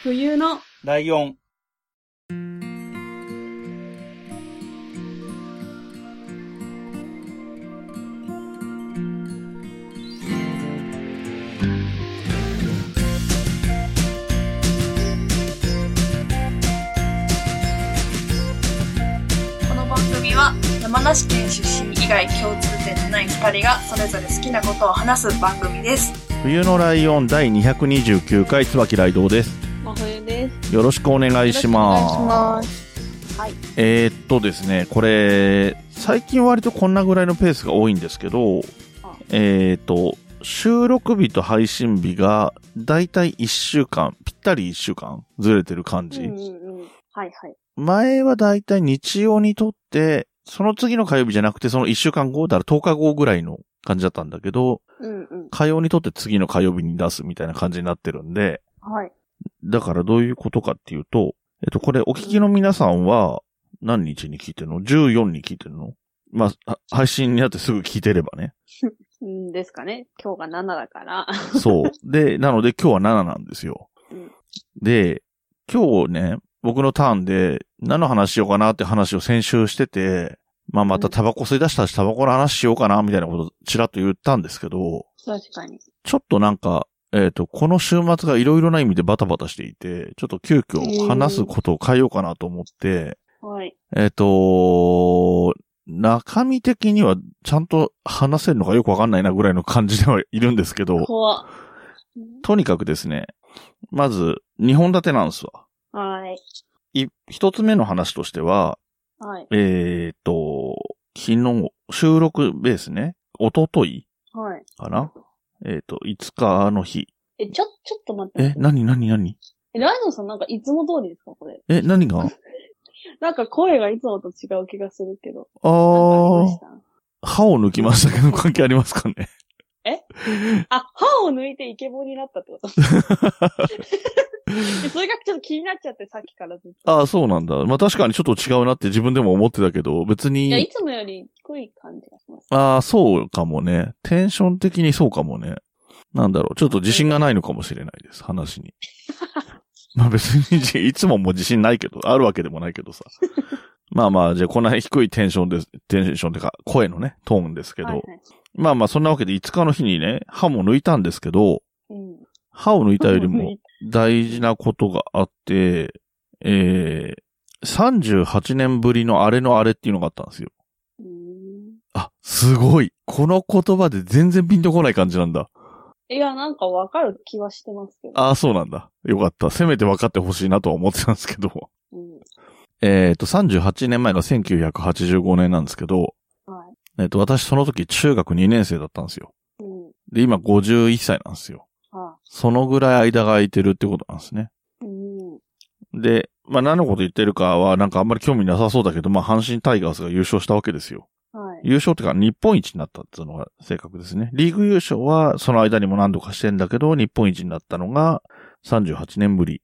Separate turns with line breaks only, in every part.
冬の
ライオン。
この番組は山梨県出身以外共通点のない二人がそれぞれ好きなことを話す番組です。
冬のライオン第229回椿ライドウです。
です。
よろしくお願いします。
す。はい。
えー、っとですね、これ、最近割とこんなぐらいのペースが多いんですけど
あ、
えー、っと、収録日と配信日がだいたい1週間、ぴったり1週間ずれてる感じ。
うんうんうん。はいはい。
前はだいたい日曜にとって、その次の火曜日じゃなくてその1週間後、だから10日後ぐらいの感じだったんだけど、
うんうん。
火曜にとって次の火曜日に出すみたいな感じになってるんで、
はい。
だからどういうことかっていうと、えっと、これお聞きの皆さんは何日に聞いてるの ?14 に聞いてるの？まあ、は配信になってすぐ聞いてればね。
うんですかね。今日が7だから。
そう。で、なので今日は7なんですよ。
うん
で、今日ね、僕のターンで何の話しようかなって話を先週してて、まあまたタバコ吸い出したしタバコの話しようかなみたいなことちらっと言ったんですけど、
確かに。
ちょっとなんか、えっ、と、この週末がいろいろな意味でバタバタしていて、ちょっと急遽話すことを変えようかなと思って、
はい。
えっ、と、中身的にはちゃんと話せるのかよくわかんないなぐらいの感じではいるんですけど、
怖
とにかくですね、まず、2本立てなんですわ。
はい。
い一つ目の話としては、
はい。
えっ、と、昨日、収録ベースね、おととい
はい。
えっ、と、5日の日。
え、ちょ、ちょっと待って。
え、なになになに
えライドンさんなんかいつも通りですか？これ。
え、何が？
なんか声がいつもと違う気がするけど。
あー、
た？
歯を抜きましたけど関係ありますかね？
あ、歯を抜いてイケボになったってこと？でそれがちょっと気になっちゃって、さっきからずっと。
ああ、そうなんだ。まあ確かにちょっと違うなって自分でも思ってたけど、別
いや、い
に、
つもより低い感じ。
ああ、そうかもね。テンション的にそうかもね。なんだろう。ちょっと自信がないのかもしれないです。話に。まあ別にじ、いつももう自信ないけど、あるわけでもないけどさ。まあまあ、じゃあこんな低いテンションです。テンションってか、声のね、トーンですけど。
はいはい。
まあまあ、そんなわけで5日の日にね、歯も抜いたんですけど、
うん。
歯を抜いたよりも
い
大事なことがあって、えー、38年ぶりのあれのあれっていうのがあったんですよ。あ、すごい。この言葉で全然ピンとこない感じなんだ。
いや、なんかわかる気はしてますけど。
ああ、そうなんだ。よかった。せめて分かってほしいなとは思ってたんですけど。
うん。
えっと、38年前が1985年なんですけど、
はい。
えっと、私その時中学2年生だったんですよ。
うん。
で、今51歳なんですよ。
あ
そのぐらい間が空いてるってことなんですね。
うん。
で、まあ何のこと言ってるかはなんかあんまり興味なさそうだけど、まあ阪神タイガースが優勝したわけですよ。
はい。
優勝っていうか日本一になったっていうのが正確ですね。リーグ優勝はその間にも何度かしてんだけど、日本一になったのが38年ぶり。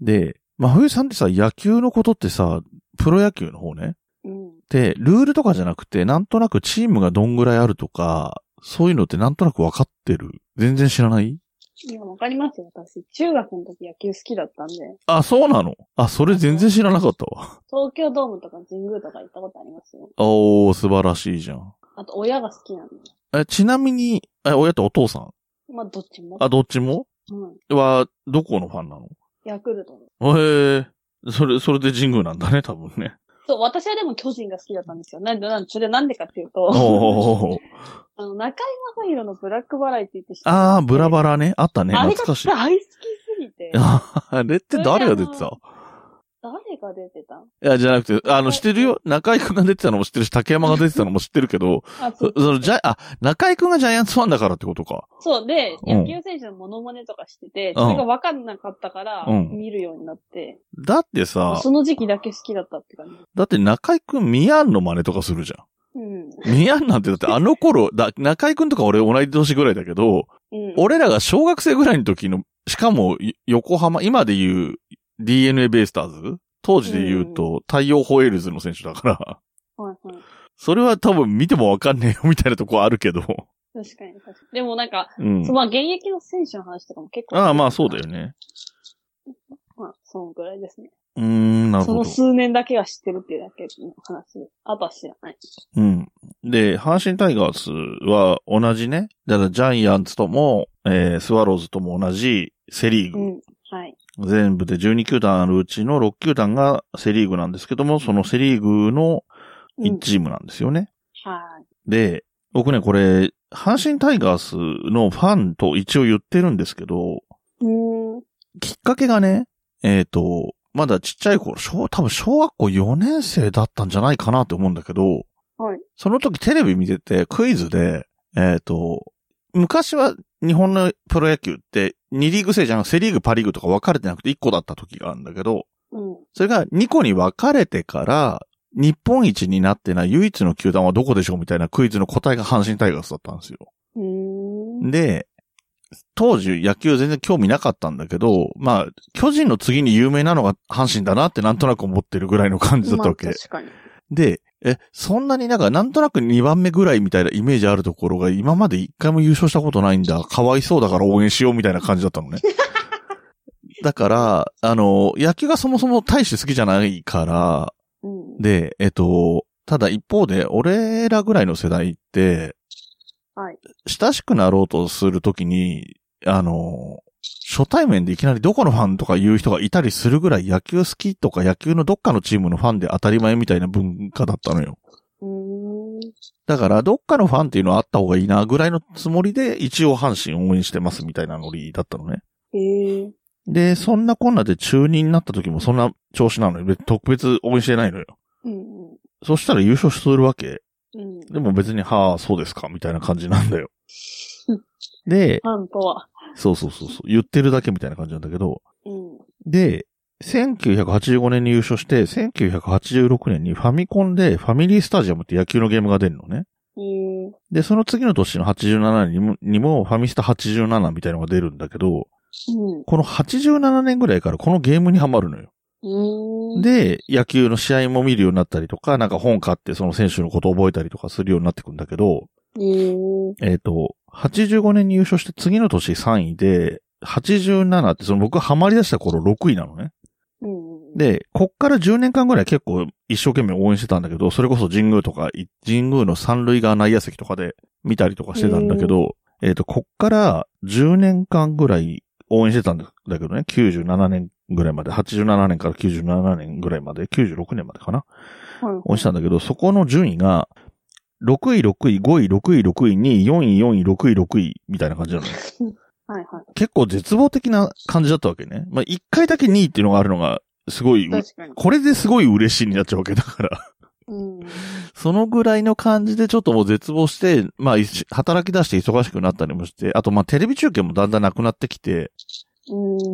で、まあ冬さんってさ、野球のことってさ、プロ野球の方ね。
うん。
で、ルールとかじゃなくて、なんとなくチームがどんぐらいあるとか、そういうのってなんとなく分かってる全然知らない
いや、わかりますよ、私。中学の時野球好きだったんで、
あ、そうなの？あ、それ全然知らなかったわ。
東京ドームとか神宮とか行ったことありますよ。
おー、素晴らしいじゃん。
あと、親が好きなんで。
え、ちなみに、え、親とお父さん？
まあ、どっちも。
あ、どっちも？
うん。
は、どこのファンなの？
ヤクルトの。
へえ、それ、それで神宮なんだね、多分ね。
そう、私はでも巨人が好きだったんですよ。なんで、なんで、それなんでかっていうと、
おー。
あの、中井正広のブラックバラエティって知って
あー、ブラ
ラ
バラね。あったね、懐かしい。
大好きすぎて、
あれって誰が出てた？
誰が出てた？
いや、じゃなくて、あの、知ってるよ？中井くんが出てたのも知ってるし、竹山が出てたのも知ってるけど、
あ、そ、
その、じゃ、あ、中井くんがジャイアンツファンだからってことか。
そうで、
うん。
野球選手のモノマネとかしてて、それが分かんなかったから、
うん。
見るようになって、
だってさ、
その時期だけ好きだったって感じ。
だって中井くんミヤンの真似とかするじゃ
うん。
ん。ミヤンなんてだってあの頃、だ、中井くんとか俺同い年ぐらいだけど、
うん。
俺らが小学生ぐらいの時の、しかも、い横浜、今で言う DNA ベイスターズ？当時で言うと、太陽ホエールズの選手だから、
はいはい。
それは多分見てもわかんねえよみたいなとこあるけど、
確かに確かに。でもなんか、
うん。
まあ現役の選手の話とかも結構。
ああ、まあそうだよ。ね。
そのくらいですね。
うーん、なる
その
ほど。
数年だけは知ってるっていうだけの話で。あとは知らない。
うん。で、阪神タイガースは同じね。だからジャイアンツとも、えー、スワローズとも同じセリーグ。
うん。はい。
全部で12球団あるうちの6球団がセリーグなんですけども、そのセリーグの
うん
1チームなんですよね。
はい。
で、僕ね、これ、阪神タイガースのファンと一応言ってるんですけど、
うーん。
きっかけがね、えっ、と、まだちっちゃい頃、小、多分小学校4年生だったんじゃないかなって思うんだけど、
はい。
その時テレビ見ててクイズで、えっ、と、昔は日本のプロ野球って2リーグ制じゃなくセリーグ、パリーグとか分かれてなくて1個だった時があるんだけど、
うん。
それが2個に分かれてから、日本一になってない唯一の球団はどこでしょうみたいなクイズの答えが阪神タイガースだったんですよ。で、当時野球全然興味なかったんだけど、まあ、巨人の次に有名なのが阪神だなってなんとなく思ってるぐらいの感じだったわけ。
まあ確かに。
で、え、そんなになんかなんとなく2番目ぐらいみたいなイメージあるところが今まで一回も優勝したことないんだ。かわいそうだから応援しようみたいな感じだったのね。だから、あの、野球がそもそも大して好きじゃないから、
うん。
で、えっと、ただ一方で、俺らぐらいの世代って、
はい。
親しくなろうとするときに、あの、初対面でいきなりどこのファンとか言う人がいたりするぐらい野球好きとか野球のどっかのチームのファンで当たり前みたいな文化だったのよ。だから、どっかのファンっていうのはあった方がいいなぐらいのつもりで、一応阪神応援してますみたいなノリだったのね。で、そんなこんなで中2になった時もそんな調子なのよ。特別応援してないのよ。
うん
そしたら優勝するわけ。
うん。うん。
でも別に、はあ、そうですか、みたいな感じなんだよ
うん。
で、
ファンとは。
そうそうそうそう、言ってるだけみたいな感じなんだけど、
うん。
で、1985年に優勝して、1986年にファミコンでファミリースタジアムって野球のゲームが出るのね。で、その次の年の87年にもにもファミスタ87みたいなのが出るんだけど、
うん。
この87年ぐらいからこのゲームにハマるのよ。で、野球の試合も見るようになったりとか、なんか本買ってその選手のことを覚えたりとかするようになってくんだけど、
へえ。
えっ、と、85年に優勝して次の年3位で、87ってその僕がハマり出した頃6位なのね。
うん。
で、こっから10年間ぐらい結構一生懸命応援してたんだけど、それこそ神宮とか、い神宮の三塁側内野席とかで見たりとかしてたんだけど、えっ、と、こっから10年間ぐらい応援してたんだけどね、97年ぐらいまで、87年から97年ぐらいまで、96年までかな、
はい。
応援したんだけど、そこの順位が、6位、6位、5位、6位、6位、2位、4位、4位、6位、6位、みたいな感じなのよ。
はいはい。
結構絶望的な感じだったわけね。まあ、1回だけ2位っていうのがあるのが、すごい。これですごい嬉しいになっちゃうわけだから。
うん。
そのぐらいの感じでちょっともう絶望して、まあ、働き出して忙しくなったりもして、あとまあテレビ中継もだんだんなくなってきて、
うん。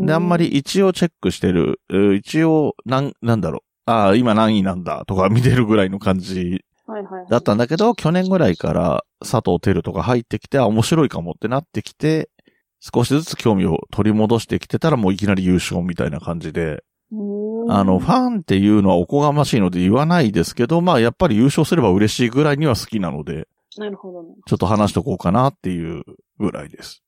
で、あんまり一応チェックしてる、えー一応、なん、なんだろう、ああ、今何位なんだとか見てるぐらいの感じ。だったんだけど、去年ぐらいから佐藤輝とか入ってきて、あ、面白いかもってなってきて、少しずつ興味を取り戻してきてたらもういきなり優勝みたいな感じで、あの、ファンっていうのはおこがましいので言わないですけど、まあやっぱり優勝すれば嬉しいぐらいには好きなので、
なるほどね。
ちょっと話しとこうかなっていうぐらいです。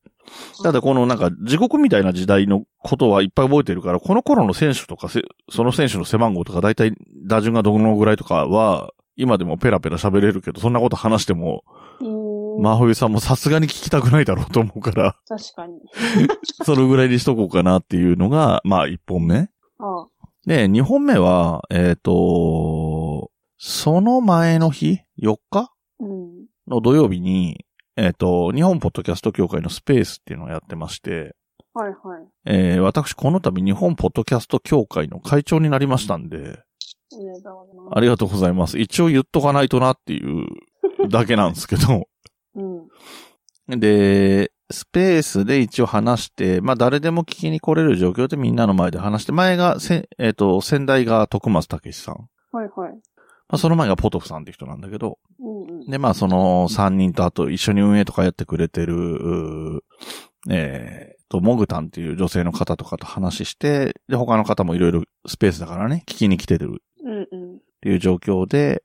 ただこのなんか地獄みたいな時代のことはいっぱい覚えてるから、この頃の選手とかせ、その選手の背番号とか大体打順がどのぐらいとかは、今でもペラペラ喋れるけど、そんなこと話しても。真冬さんもさすがに聞きたくないだろうと思うから、
確かに。
そのぐらいにしとこうかなっていうのが、まあ一本目。
ああ。
で、二本目は、えっ、と、その前の日 ?4 日？
うん。
の土曜日に、えっ、と、日本ポッドキャスト協会のスペースっていうのをやってまして、
はいはい。
えー私この度日本ポッドキャスト協会の会長になりましたんで、
おめでとうございます。
ありがとうございます。一応言っとかないとなっていうだけなんですけど、
うん。
で、スペースで一応話して、まあ誰でも聞きに来れる状況でみんなの前で話して、前がせ、えっ、と、先代が徳松武さん。
はいはい。
まあその前がポトフさんって人なんだけど、
うんうん。
で、まあその3人とあと一緒に運営とかやってくれてる、えーと、モグタンっていう女性の方とかと話して、で、他の方もいろいろスペースだからね、聞きに来てる。っていう状況で、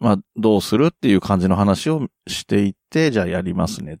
まあ、どうするっていう感じの話をしていって、じゃあやりますねっ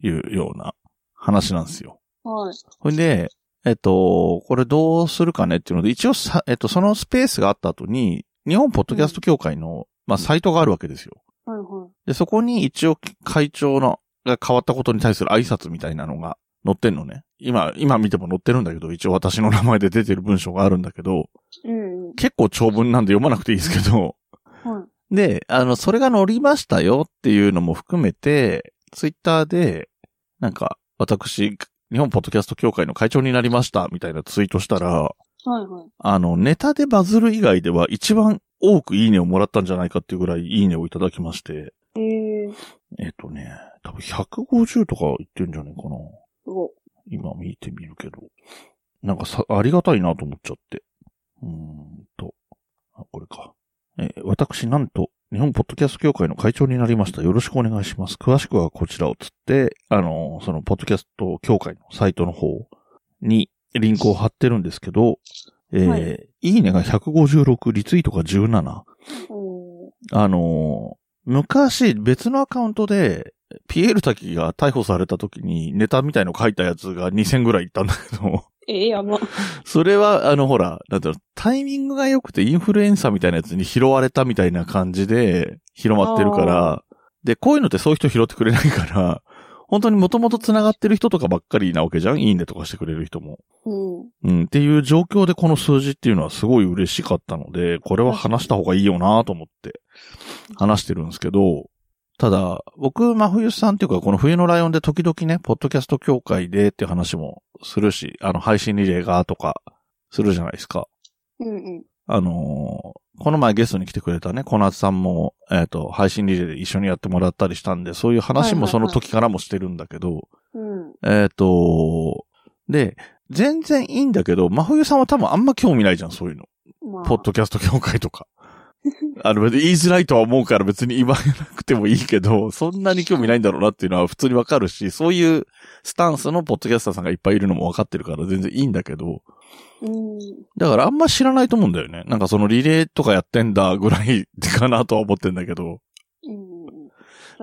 ていうような話なんですよ。
はい。
ほいで、えっと、これどうするかねっていうので、一応さ、えっと、そのスペースがあった後に、日本ポッドキャスト協会の、まあ、サイトがあるわけですよ。
はいはい。
で、そこに一応会長の、が変わったことに対する挨拶みたいなのが載ってんのね。今、今見ても載ってるんだけど、一応私の名前で出てる文章があるんだけど、
うんうん。
結構長文なんで読まなくていいですけど、
はい。
で、あの、それが載りましたよっていうのも含めて、ツイッターで、なんか、私、日本ポッドキャスト協会の会長になりましたみたいなツイートしたら、
はいはい。
あの、ネタでバズる以外では一番多くいいねをもらったんじゃないかっていうぐらいいいねをいただきまして、
ええー、
えっ、とね、多分150とか言ってるんじゃないかな。今見てみるけど。なんかさ、ありがたいなと思っちゃって。うーんと。あ、これか。えー私なんと、日本ポッドキャスト協会の会長になりました。よろしくお願いします。詳しくはこちらをつって、あのーそのポッドキャスト協会のサイトの方にリンクを貼ってるんですけど、えー
はい
い、いねが156、リツイートが17。
い。おー
あのー昔別のアカウントで、ピエール滝が逮捕された時にネタみたいの書いたやつが2000ぐらいいったんだけど、
えー、やば。
それは、あの、ほら、なんだろう、タイミングが良くてインフルエンサーみたいなやつに拾われたみたいな感じで広まってるから、で、こういうのってそういう人拾ってくれないから、本当にもともと繋がってる人とかばっかりなわけじゃんいいねとかしてくれる人も。
うん。
うん、っていう状況でこの数字っていうのはすごい嬉しかったので、これは話した方がいいよなと思って話してるんですけど、ただ、僕、真冬さんっていうか、この冬のライオンで時々ね、ポッドキャスト協会でっていう話もするし、あの、配信リレーがとか、するじゃないですか。
うんうん。
あのーこの前ゲストに来てくれたね、小夏さんも、えっ、と、配信リレーで一緒にやってもらったりしたんで、そういう話もその時からもしてるんだけど、
うん。
えっ、と、で、全然いいんだけど、真冬さんは多分あんま興味ないじゃん、そういうの。
まあ、
ポッドキャスト協会とか。あの、言いづらいとは思うから別に言わなくてもいいけど、そんなに興味ないんだろうなっていうのは普通にわかるし、そういうスタンスのポッドキャスターさんがいっぱいいるのもわかってるから全然いいんだけど、
うん。
だからあんま知らないと思うんだよね。なんかそのリレーとかやってんだぐらいかなとは思ってんだけど。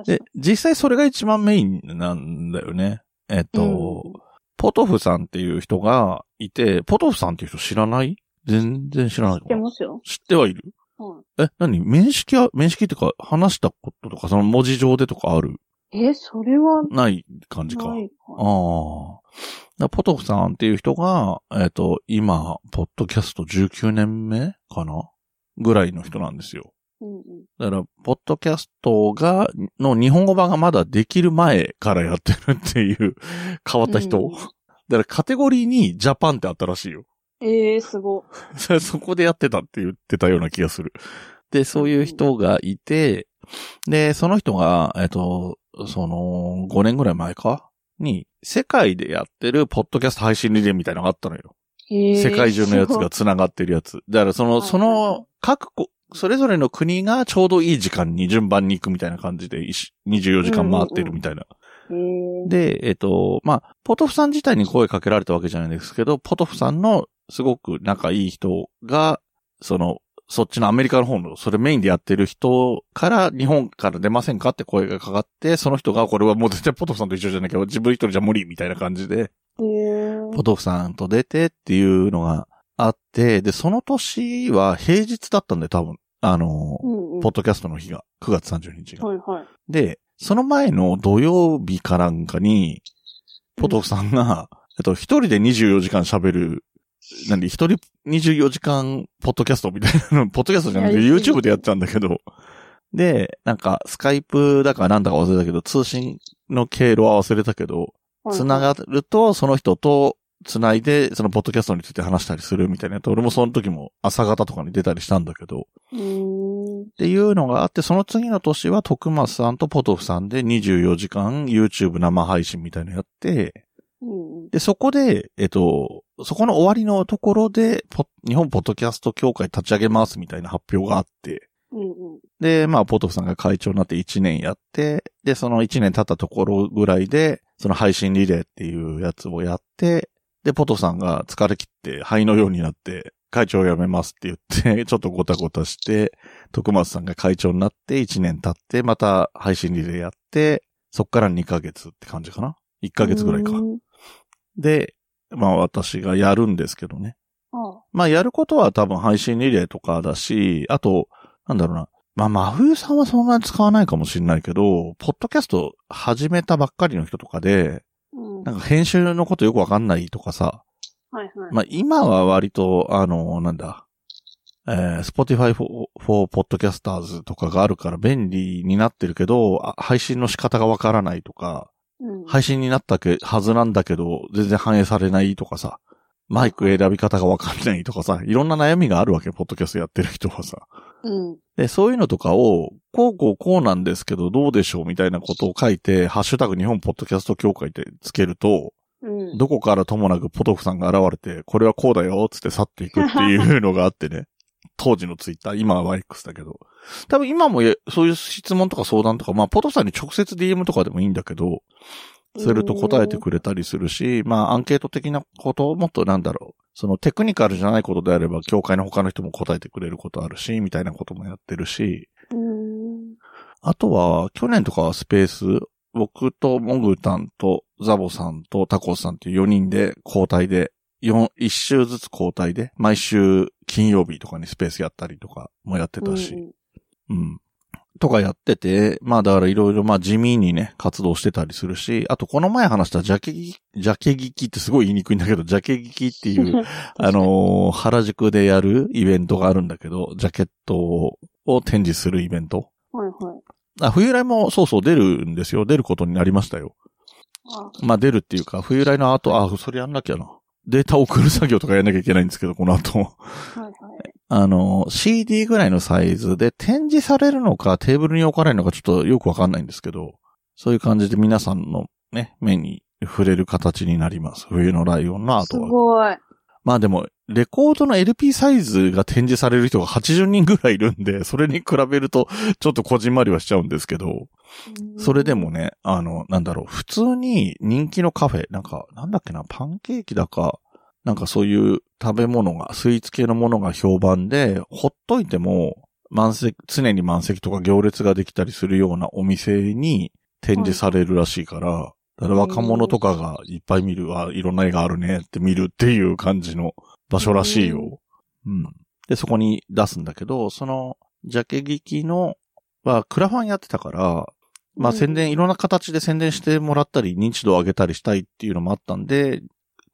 で、実際それが一番メインなんだよね。えっと、
うん
ポトフさんっていう人がいて、ポトフさんっていう人知らない？全然知らない
知ってますよ。
知ってはいる？
はい。
え、何？面識は、面識ってか、話したこととか、その文字上でとかある？
え、それは
ない感じか。
ないか。
ああ。だポトフさんっていう人が、えっ、と、今、ポッドキャスト19年目かな？ぐらいの人なんですよ。
うんうん。
だから、ポッドキャストが、の日本語版がまだできる前からやってるっていう変わった人。
うん
だからカテゴリーにジャパンってあったらしいよ。
ええー、すご。
そこでやってたって言ってたような気がする。で、そういう人がいて、で、その人が、えっと、その、5年ぐらい前か？に、世界でやってるポッドキャスト配信リレーみたいなのがあったのよ。
えー、
世界中のやつが繋がってるやつ。だからその、
はい
その、各個、それぞれの国がちょうどいい時間に順番に行くみたいな感じで、いし24時間回ってるみたいな。
えー、
で、えっと、まあ、ポトフさん自体に声かけられたわけじゃないんですけど、ポトフさんのすごく仲いい人が、その、そっちのアメリカの方の、それメインでやってる人から、日本から出ませんかって声がかかって、その人が、これはもう絶対ポトフさんと一緒じゃなきゃ、自分一人じゃ無理みたいな感じで、
えー、
ポトフさんと出てっていうのがあって、で、その年は平日だったんで、多分、あの、
うんうん。
ポッドキャストの日が、9月30日が。
はいはい。
で、その前の土曜日かなんかに、ポトフさんが、えっと、一人で24時間喋る、何、一人24時間ポッドキャストみたいなの、ポッドキャストじゃなくて YouTube でやってたんだけど、で、なんか、スカイプだかなんだか忘れたけど、通信の経路は忘れたけど、
はい
つながると、その人と繋いで、そのポッドキャストについて話したりするみたいなやつ。俺もその時も朝方とかに出たりしたんだけど。っていうのがあって、その次の年は徳松さんとポトフさんで24時間 YouTube 生配信みたいなのやって。で、そこで、えっと、そこの終わりのところで、ポ日本ポッドキャスト協会立ち上げますみたいな発表があって、
うんうん。
で、まあ、ポトフさんが会長になって1年やって、で、その1年経ったところぐらいで、その配信リレーっていうやつをやって、で、ポトフさんが疲れ切って灰のようになって、会長を辞めますって言って、ちょっとごたごたして、徳松さんが会長になって1年経って、また配信リレーやって、そっから2ヶ月って感じかな ?1 ヶ月ぐらいか
う。ん
で、まあ私がやるんですけどね。
あ
まあやることは多分配信リレーとかだし、あと、なんだろうな。まあ真冬さんはそんなに使わないかもしれないけど、ポッドキャスト始めたばっかりの人とかで、
うん。
なんか編集のことよくわかんないとかさ、
はいはい。
まあ今は割と、あの、なんだ、えー、Spotify for, for Podcasters とかがあるから便利になってるけど、あ配信の仕方がわからないとか、
うん。
配信になったけはずなんだけど、全然反映されないとかさ、マイク選び方がわかんないとかさ、いろんな悩みがあるわけ、ポッドキャストやってる人はさ。
うん。
で、そういうのとかを、こうこうこうなんですけど、どうでしょうみたいなことを書いて、ハッシュタグ日本ポッドキャスト協会でつけると、
うん。
どこからともなくポトフさんが現れて、これはこうだよ、つって去っていくっていうのがあってね。当時のツイッター、今は X だけど。多分今もえそういう質問とか相談とか、まあ、ポトフさんに直接 DM とかでもいいんだけど、すると答えてくれたりするし、まあ、アンケート的なことをもっとなんだろう。そのテクニカルじゃないことであれば、協会の他の人も答えてくれることあるし、みたいなこともやってるし、
うん。
あとは、去年とかはスペース、僕とモグタンとザボさんとタコスさんっていう4人で交代で、4、1週ずつ交代で、毎週金曜日とかにスペースやったりとかもやってたし、うん。とかやってて、まあだからいろいろまあ地味にね、活動してたりするし、あとこの前話したジャケギ、ジャケギキってすごい言いにくいんだけど、ジャケギキっていう、あのー原宿でやるイベントがあるんだけど、ジャケットを展示するイベント。
はいはい。
あ、冬来もそうそう出るんですよ。出ることになりましたよ。
あ
まあ出るっていうか、冬来の後、あ、それやんなきゃな。データを送る作業とかやんなきゃいけないんですけど、この後。
はいはい。
あの、CD ぐらいのサイズで展示されるのかテーブルに置かれるのかちょっとよくわかんないんですけど、そういう感じで皆さんのね、目に触れる形になります。冬のライオンのアー
す
トは。
ごい。
まあでも、レコードの LP サイズが展示される人が80人ぐらいいるんで、それに比べるとちょっとこじんまりはしちゃうんですけど、それでもね、あの、なんだろう、普通に人気のカフェ、なんか、なんだっけな、パンケーキだか、なんかそういう食べ物が、スイーツ系のものが評判で、ほっといても、満席、常に満席とか行列ができたりするようなお店に展示されるらしいから、だから若者とかがいっぱい見るわ、いろんな絵があるねって見るっていう感じの場所らしいよ。うん。で、そこに出すんだけど、その、ジャケ劇の、は、クラファンやってたから、まあ
うん
宣伝、いろんな形で宣伝してもらったり、認知度を上げたりしたいっていうのもあったんで、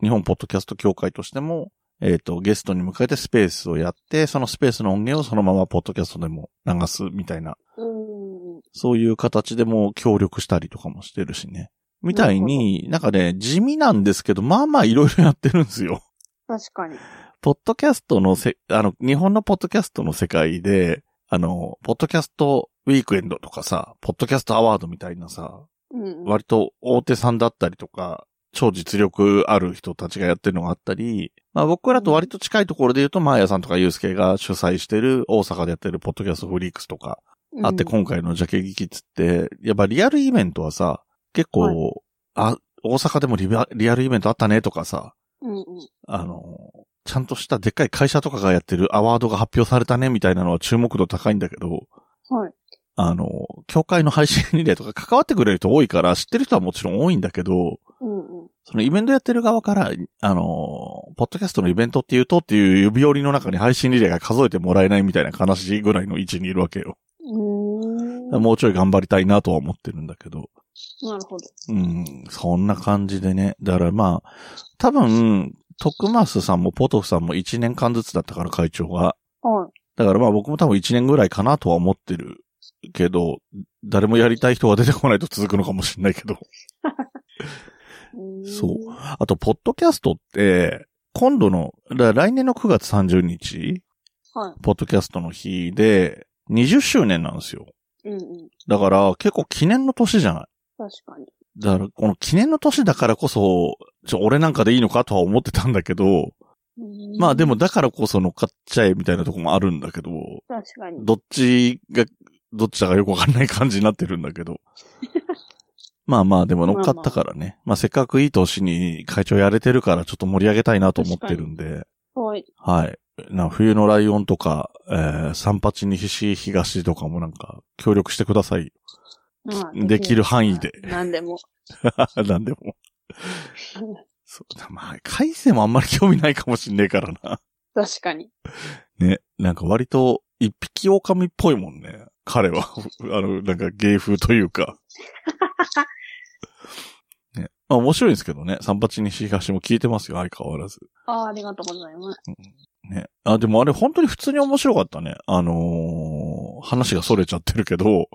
日本ポッドキャスト協会としても、えっ、と、ゲストに迎えてスペースをやって、そのスペースの音源をそのままポッドキャストでも流すみたいな、
うん。
そういう形でも協力したりとかもしてるしね。みたいに、なんかね、地味なんですけど、まあまあいろいろやってるんですよ。
確かに。
ポッドキャストのせ、あの、日本のポッドキャストの世界で、あの、ポッドキャストウィークエンドとかさ、ポッドキャストアワードみたいなさ、
うん。
割と大手さんだったりとか、超実力ある人たちがやってるのがあったり、まあ僕らと割と近いところで言うと、マーヤさんとかユースケが主催してる大阪でやってるポッドキャストフリークスとかあって、
うん
今回のジャケ劇っつって、やっぱリアルイベントはさ、結構、
はい
あ、大阪でもリアルイベントあったねとかさ、あの、ちゃんとしたでっかい会社とかがやってるアワードが発表されたねみたいなのは注目度高いんだけど、
はい。
あの、協会の配信リレーとか関わってくれる人多いから知ってる人はもちろん多いんだけど、
うんうん。
そのイベントやってる側から、あの、ポッドキャストのイベントっていうとっていう指折りの中に配信リレーが数えてもらえないみたいな悲しいぐらいの位置にいるわけよ。
うーん。
もうちょい頑張りたいなとは思ってるんだけど。
なるほど。
うん、そんな感じでね。だからまあ、多分、徳増さんもポトフさんも1年間ずつだったから会長が。
はい。
だからまあ僕も多分1年ぐらいかなとは思ってるけど、誰もやりたい人が出てこないと続くのかもしれないけど。そうあと、ポッドキャストって、今度の、来年の9月30日、
はい。
ポッドキャストの日で、20周年なんですよ。
うんうん。
だから、結構記念の年じゃない？
確かに。
だから、この記念の年だからこそ、ちょ、俺なんかでいいのかとは思ってたんだけど、まあでもだからこそ乗っかっちゃえみたいなとこもあるんだけど、
確かに。
どっちが、どっちだかよくわかんない感じになってるんだけど。まあまあ、でも乗っかったからね。まあせっかくいい年に会長やれてるからちょっと盛り上げたいなと思ってるんで。
はい。
はい。な、冬のライオンとか、えー、三八西東とかもなんか協力してください。
まあ
できる範囲で
何でも。
なんでも。そうだ、まあ、海星もあんまり興味ないかもしんねえからな。
確かに。
ね。なんか割と一匹狼っぽいもんね。彼は。あの、なんか芸風というか。ね。まあ面白いんですけどね。三八西東も聞いてますよ、相変わらず。
ああ、ありがとうございます。
ね。あ、でもあれ本当に普通に面白かったね。あのー話が逸れちゃってるけど、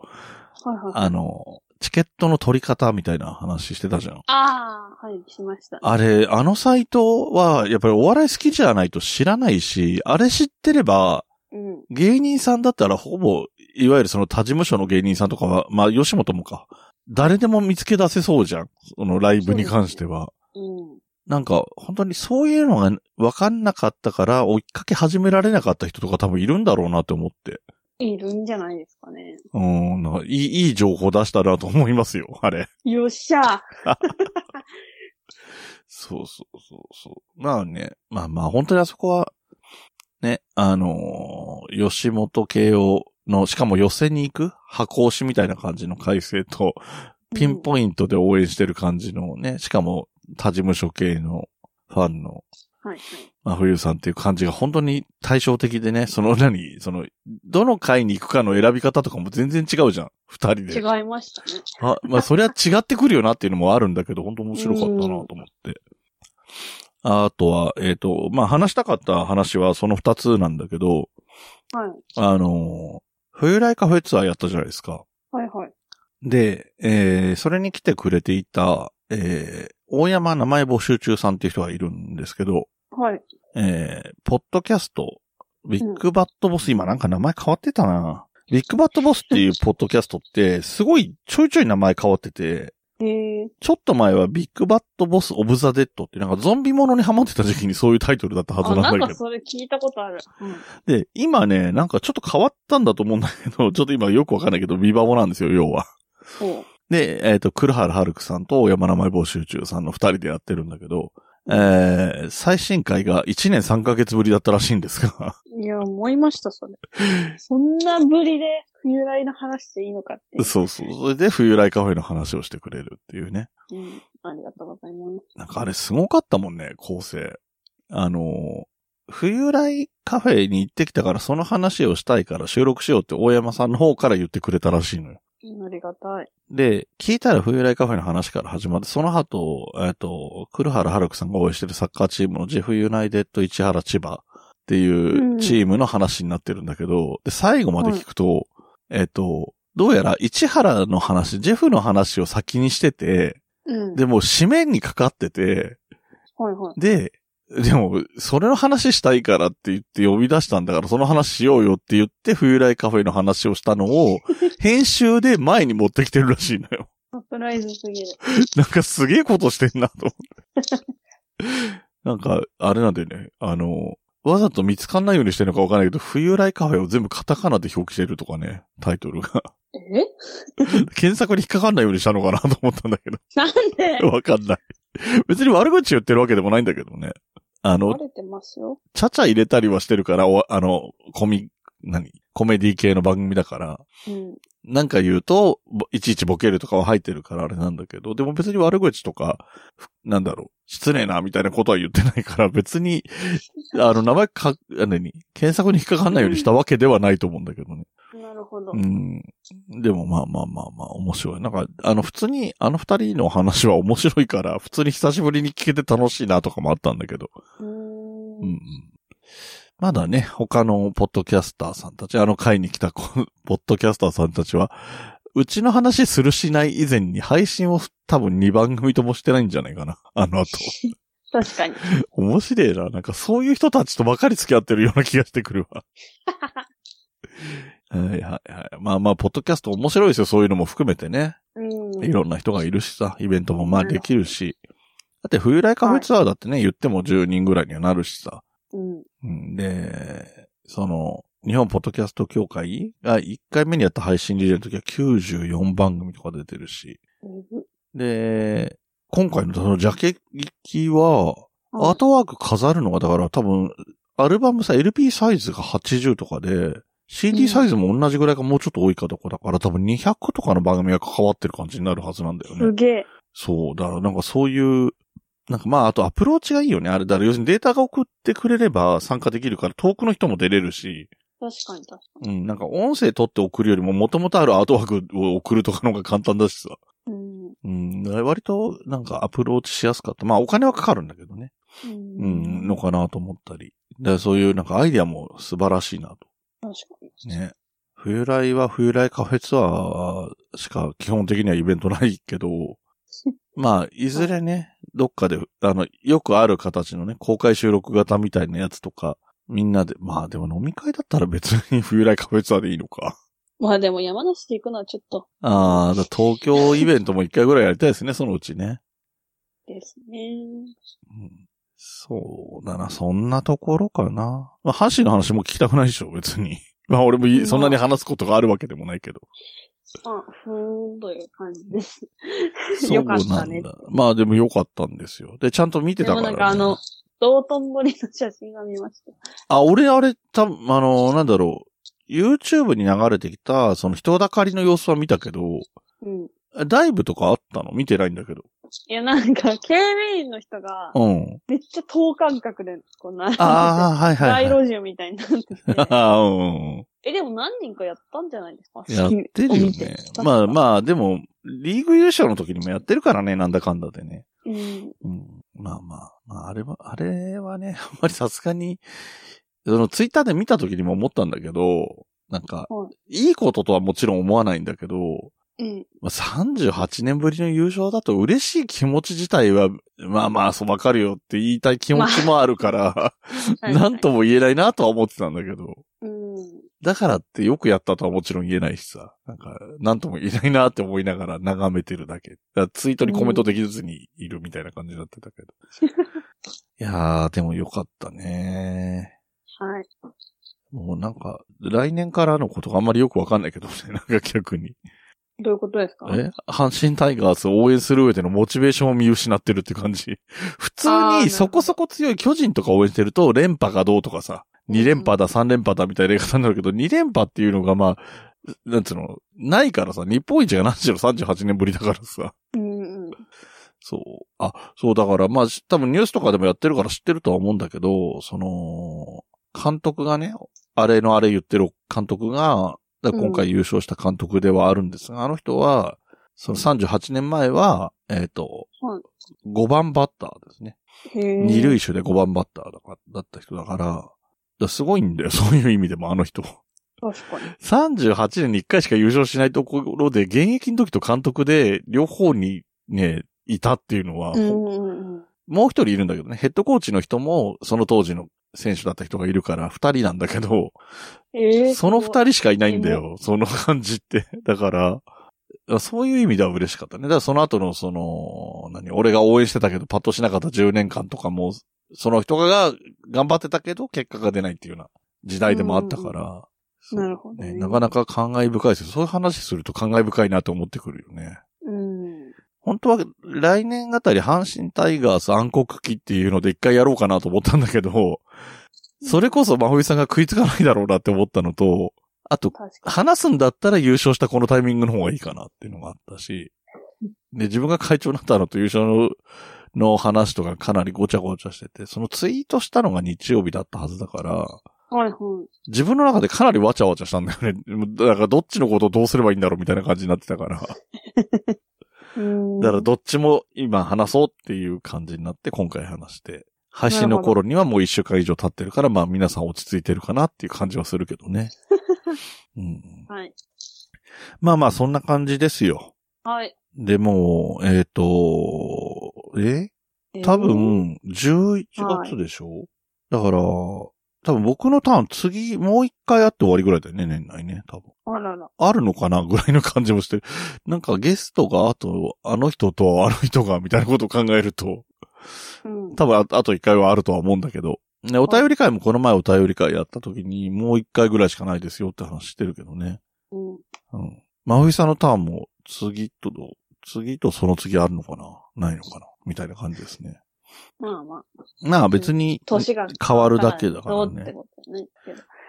はいはい。
あのーチケットの取り方みたいな話してたじゃん。
ああ、はい、しました。
あれ、あのサイトは、やっぱりお笑い好きじゃないと知らないし、あれ知ってれば、
うん。
芸人さんだったらほぼ、いわゆるその他事務所の芸人さんとかは、まあ吉本もか。誰でも見つけ出せそうじゃん。そのライブに関しては。
うん。
なんか、本当にそういうのが分かんなかったから、追いかけ始められなかった人とか多分いるんだろうなって思って。
いるんじゃないですかね。
うん、ないい、いい情報出したなと思いますよ、あれ。
よっしゃ
そうそうそうそう。まあね、まあまあ本当にあそこは、ね、あのー吉本慶応の、しかも予選に行く箱押しみたいな感じの改正と、ピンポイントで応援してる感じのね、しかも他事務所系のファンの、
はい、はい。
まあ、冬さんっていう感じが本当に対照的でね、その 何、その、どの回に行くかの選び方とかも全然違うじゃん。二人で。
違いましたね。
あ、まあ、それは違ってくるよなっていうのもあるんだけど、本当面白かったなと思って。あとは、えっ、と、まあ、話したかった話はその二つなんだけど、
はい。
あのー冬来カフェツアーやったじゃないですか。
はい、はい。
で、えー、それに来てくれていた、えー、大山名前募集中さんっていう人がいるんですけど、
はい。
えー、ポッドキャスト、ビッグバッドボス、今なんか名前変わってたな。ビッグバッドボスっていうポッドキャストって、すごいちょいちょい名前変わってて、
へえ。
ちょっと前はビッグバッドボスオブザデッドってなんかゾンビものにハマってた時期にそういうタイトルだったはず
あ、なん
なんだけど。
かそれ聞いたことある。うん。
で、今ね、なんかちょっと変わったんだと思うんだけど、ちょっと今よくわかんないけど、ビバボなんですよ、要は。
そう。
で、えっ、と、黒原春樹さんと大山名前募集中さんの二人でやってるんだけど、えー、最新回が1年3ヶ月ぶりだったらしいんですが、
いや、思いました、それ。そんなぶりで冬来の話していいのかって。
そうそう。それで冬来カフェの話をしてくれるっていうね。
うん。ありがとうございます。
なんかあれすごかったもんね、構成。あのー、冬来カフェに行ってきたからその話をしたいから収録しようって大山さんの方から言ってくれたらしいのよ。
ありがたい。
で、聞いたら冬来カフェの話から始まって、その後、えっと、黒原春樹さんが応援してるサッカーチームのジェフユナイテッド市原千葉っていうチームの話になってるんだけど、で、最後まで聞くと、えっと、どうやら市原の話、ジェフの話を先にしてて、
うん。
でも締めにかかってて、
はいはい。
で、でも、それの話したいからって言って呼び出したんだから、その話しようよって言って、冬来カフェの話をしたのを、編集で前に持ってきてるらしいのよ。
サプライズすぎる。
なんかすげえことしてんなと思って。なんか、あれなんだよね。あの、わざと見つかんないようにしてるのかわかんないけど、冬来カフェを全部カタカナで表記してるとかね、タイトルが。
え？
検索に引っかかんないようにしたのかなと思ったんだけ
なんで？
ど。わかんない。別に悪口言ってるわけでもないんだけどね。あの。ちゃちゃ入れたりはしてるから、おあの、コミ、何？コメディ系の番組だから、
うん。
なんか言うと、ぼいちいちボケるとかは入ってるからあれなんだけど、でも別に悪口とか、ふなんだろう、失礼なみたいなことは言ってないから、別に、あの、名前か、あ何？検索に引っかかんないようにしたわけではないと思うんだけどね。
なるほど。
うん。でもまあまあまあまあ、面白い。なんか、あの、普通に、あの二人の話は面白いから、普通に久しぶりに聞けて楽しいなとかもあったんだけど。
うん
うん。まだね、他のポッドキャスターさんたち、あの会に来たこ ポッドキャスターさんたちは、うちの話するしない以前に配信を多分2番組ともしてないんじゃないかな。あの後。
確かに。
面白いな。なんかそういう人たちとばかり付き合ってるような気がしてくるわ。はいはいはい。まあまあ、ポッドキャスト面白いですよ。そういうのも含めてね。
うん。
いろんな人がいるしさ、イベントもまあできるし。だって冬来カフェツアーだってね、言っても10人ぐらいにはなるしさ。
うん。
うんで、その、日本ポッドキャスト協会が1回目にやった配信リレーの時は94番組とか出てるし。で、今回のそのジャケ劇は、アートワーク飾るのがだから多分、アルバムさ、LP サイズが80とかで、CD サイズも同じぐらいかもうちょっと多いかとかだから多分200とかの番組が関わってる感じになるはずなんだよね。
すげえ。
そう、だからなんかそういうなんかまあ、あとアプローチがいいよね。あれだから、要するにデータが送ってくれれば参加できるから、遠くの人も出れるし、
確かに確か
うん、なんか音声取って送るよりも元々あるアートワークを送るとかの方が簡単だしさ。
に。うん。
うん、割となんかアプローチしやすかった。まあお金はかかるんだけどね。
う
うん、のかなと思ったり。でそういうなんかアイデアも素晴らしいなと。
確かに。
ね。冬来は冬来カフェツアーしか基本的にはイベントないけど、まあ、いずれね、どっかで、あの、よくある形のね、公開収録型みたいなやつとか、みんなで、まあでも飲み会だったら別に 冬来カフェツアーでいいのか。
まあでも山梨で行くのはちょっと
ああ、だ東京イベントも一回ぐらいやりたいですね、そのうちね。
ですね。
うんそうだな、そんなところかな。まあ、阪神の話も聞きたくないでしょ、別に。まあ、俺もいそんなに話すことがあるわけでもないけど。
あ、ふーんという感じです。よかったね。
だ。まあ、でもよかったんですよ。で、ちゃんと見て
でも
たから、ね。
なんかあの、道頓堀の写真が見ました。
あ、俺あれ、た、あの、なんだろう。YouTube に流れてきた、その人だかりの様子は見たけど、
うん。
ダイブとかあったの？見てないんだけど。
いや、なんか、警備員の人が、
うん。
めっちゃ等間隔で、こんな、
ああ、はいはい、はい。
大路樹みたいになってて。
ああ、うん。
え、でも何人かやったんじゃないですか？
やってるよね。まあまあ、でも、リーグ優勝の時にもやってるからね、なんだかんだでね。
あ。うん。
うん。まあまあ、まあ、あれは、あれはね、あんまりさすがに、そのツイッターで見た時にも思ったんだけど、なんか、
はい
いこととはもちろん思わないんだけど、
うん。
まあ、38年ぶりの優勝だと嬉しい気持ち自体は、まあまあ、そうわかるよって言いたい気持ちもあるから、なんとも言えないなとは思ってたんだけど、
うん。
だからってよくやったとはもちろん言えないしさ、なんか、なんとも言えないなって思いながら眺めてるだけ。だツイートにコメントできずにいるみたいな感じになってたけど。いやー、でもよかったね。
はい。
もうなんか、来年からのことがあんまりよくわかんないけどね、なんか逆に。
どういうことですか？
え？阪神タイガースを応援する上でのモチベーションを見失ってるって感じ。普通にそこそこ強い巨人とか応援してると、連覇がどうとかさ、2連覇だ、3連覇だみたいな言い方になるけど、2連覇っていうのがまあ、なんつうの、ないからさ、日本一が何しろ38年ぶりだからさ。
うんうん。
そう。あ、そうだから、まあ、多分ニュースとかでもやってるから知ってるとは思うんだけど、その、監督がね、あれのあれ言ってる監督が、今回優勝した監督ではあるんですが、あの人は、その38年前は、えっ、と、
はい
5番バッターですね。二塁手で5番バッターだった人だからすごいんだよ、そういう意味でも、あの人。
確かに。
38年に1回しか優勝しないところで、現役の時と監督で両方にね、いたっていうのは。もう一人いるんだけどね、ヘッドコーチの人も、その当時の選手だった人がいるから、二人なんだけど、
えー、
その二
人
人しかいないんだよ、その感じって。だから、そういう意味では嬉しかったね。だからその後の、その、何、俺が応援してたけど、パッとしなかった10年間とかも、その人が頑張ってたけど、結果が出ないっていうような時代でもあったから、そう
なるほどね
なかなか感慨深いですよ。そういう話すると感慨深いなと思ってくるよね。
うん。
本当は来年あたり阪神タイガース暗黒期っていうので一回やろうかなと思ったんだけど、それこそ真冬さんが食いつかないだろうなって思ったのと、あと、話すんだったら優勝したこのタイミングの方がいいかなっていうのがあったし、で、自分が会長になったのと優勝のの話とかかなりごちゃごちゃしてて、そのツイートしたのが日曜日だったはずだから、
に。はいはい。
自分の中でかなりわちゃわちゃしたんだよね。だからどっちのことをどうすればいいんだろうみたいな感じになってたから。
うん。
だからどっちも今話そうっていう感じになって今回話して。配信の頃にはもう一週間以上経ってるから、まあ皆さん落ち着いてるかなっていう感じはするけどね。うん、
はい。
まあまあそんな感じですよ。
はい。
でも、えっ、と、え？多分、11月でしょ、だから、多分僕のターン次もう一回あって終わりぐらいだよね、年内ね、多分。
あらら。
あるのかなぐらいの感じもしてる。なんかゲストがあと、あの人とあの人がみたいなことを考えると、
うん。
多分ああと一回はあるとは思うんだけど。ね、お便り会もこの前お便り会やった時にもう一回ぐらいしかないですよって話してるけどね。
うん。
うん。真冬さんのターンも次と、次とその次あるのかな？ないのかな？みたいな感じですね。
まあまあ、
まあ別に、
年が
変わるだけだからね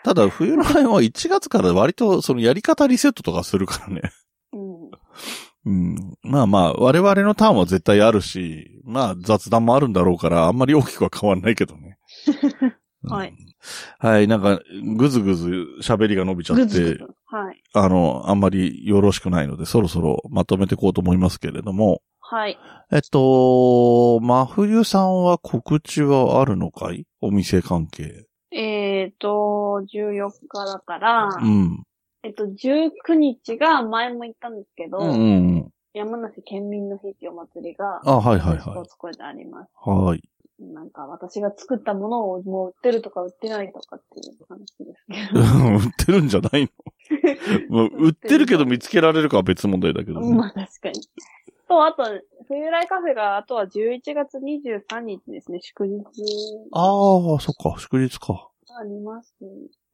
ただ冬の辺は1月から割とそのやり方リセットとかするからね。
うん。
うん。まあまあ、我々のターンは絶対あるし、まあ雑談もあるんだろうから、あんまり大きくは変わんないけどね。
はい
うん。はい、なんか、ぐずぐず喋りが伸びちゃって
ぐずぐず、はい。
あの、あんまりよろしくないので、そろそろまとめていこうと思いますけれども、
はい。
えっと、真冬さんは告知はあるのかい？お店関係。
えっ、と、14日だから、
うん。
えっと、19日が前も言ったんですけど、
うんうんうん。
山梨県民の日っていうお祭りが、
あ、はいはい
スポ
はい。
ーツ公園であります。
はい。
なんか私が作ったものをもう売ってるとか売ってないとかっていう話ですけど。
売ってるんじゃないの？もう売ってるけど見つけられるかは別問題だけどね。
まあ確かに。と、あと、冬来カフェが、あとは11月23日ですね、祝日
ああ、そっか、祝日か。
あります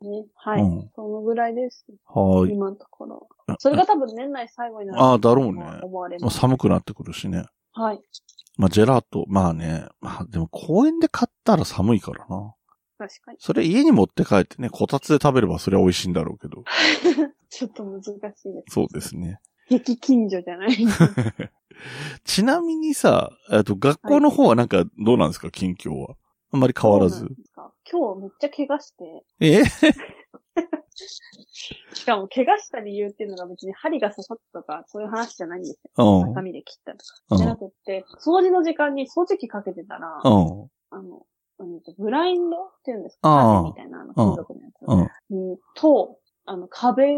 ね。はい。
うん
そのぐらいです。
はい。
今のところ。それが多分年内最後になる
ああだろうね
と思われ
まあ、
ます。
寒くなってくるしね。
はい。
まあ、ジェラート、まあね。まあ、でも公園で買ったら寒いからな。
確かに。
それ家に持って帰ってね、こたつで食べればそれは美味しいんだろうけど。
ちょっと難しいです。
そうですね。
激近所じゃない？
ちなみにさ、えっと、学校の方はなんかどうなんですか、近況は。あんまり変わらず
今日めっちゃ怪我して、
え？
しかも怪我した理由っていうのが別に針が刺さったとか、そういう話じゃないんです
う
よ。
ん。
ハサミで切ったとか。
うん
じゃなくって、掃除の時間に掃除機かけてたら、
うん。
あの、ブラインドっていうんですか？みたいな、あの、金属のやつ。と、あの、壁、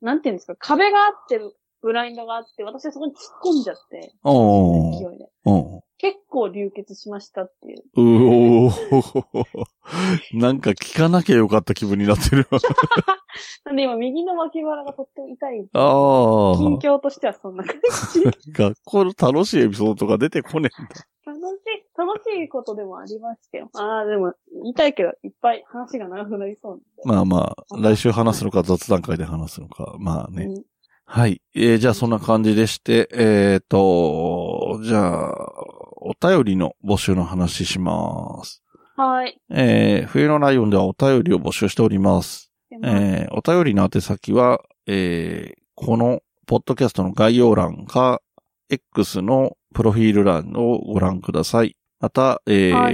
なんていうんですか、壁があってるブラインドがあって、私はそこに突っ込んじゃって、勢いで。
うん。
結構流血しましたっていう。
うおー なんか聞かなきゃよかった気分になってるわ。
なんで今、右の脇腹がとっても痛い。
あ
近
あ。
況としてはそんな感じ。
学校の楽しいエピソードとか出てこねえんだ。
楽しい、楽しいことでもありましたよ。ああ、でも、言いけど、いっぱい話が長くなりそう。
まあまあ、来週話すのか雑談会で話すのか。まあね。
うん
はい。えーじゃあそんな感じでして、えっ、と、じゃあ、お便りの募集の話します。
はい。
えー冬のライオンではお便りを募集しております。えーお便りの宛先は、えーこの、ポッドキャストの概要欄か、X のプロフィール欄をご覧ください。また、えー
は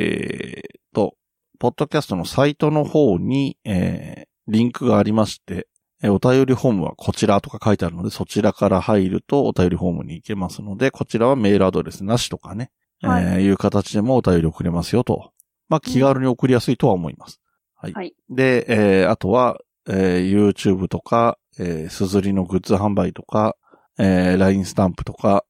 と、ポッドキャストのサイトの方に、えーリンクがありまして、えーお便りフォームはこちらとか書いてあるので、そちらから入るとお便りフォームに行けますので、こちらはメールアドレスなしとかね、
はい
えーいう形でもお便り送れますよと。まあ、気軽に送りやすいとは思います。はい。
はい
で、えーあとは、えー YouTube とか、えーすずりのグッズ販売とか、えー LINE スタンプとか、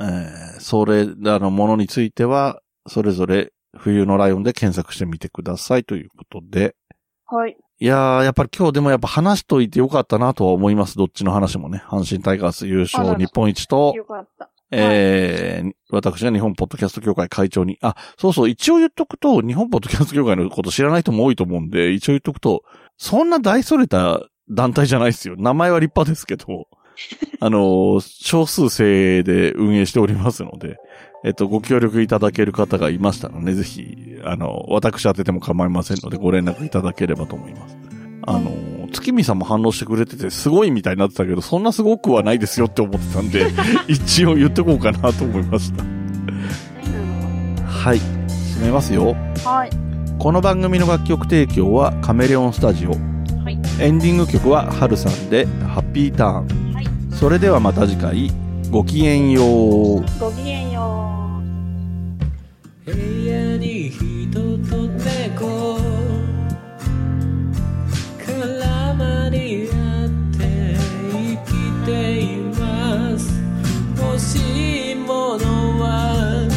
えーそれらのものについては、それぞれ冬のライオンで検索してみてくださいということで。
はい。
いやー、やっぱり今日でもやっぱ話しといてよかったなとは思います。どっちの話もね。阪神タイガース優勝日本一と、
よかった。
えー私が日本ポッドキャスト協会会長に、あ、そうそう、一応言っとくと、日本ポッドキャスト協会のこと知らない人も多いと思うんで、一応言っとくと、そんな大それた団体じゃないですよ。名前は立派ですけど、あの、少数制で運営しておりますので、えっと、ご協力いただける方がいましたらね、ぜひ、あの、私当てても構いませんので、ご連絡いただければと思います。あの、月見さんも反応してくれてて、すごいみたいになってたけど、そんなすごくはないですよって思ってたんで、一応言ってこうかなと思いました。はい。締めますよ。
はい。
この番組の楽曲提供はカメレオンスタジオ。
はい。
エンディング曲はハルさんでハッピーターン。
はい。
それではまた次回、ごきげんよう。
ごきげんよう。
部屋にしいものは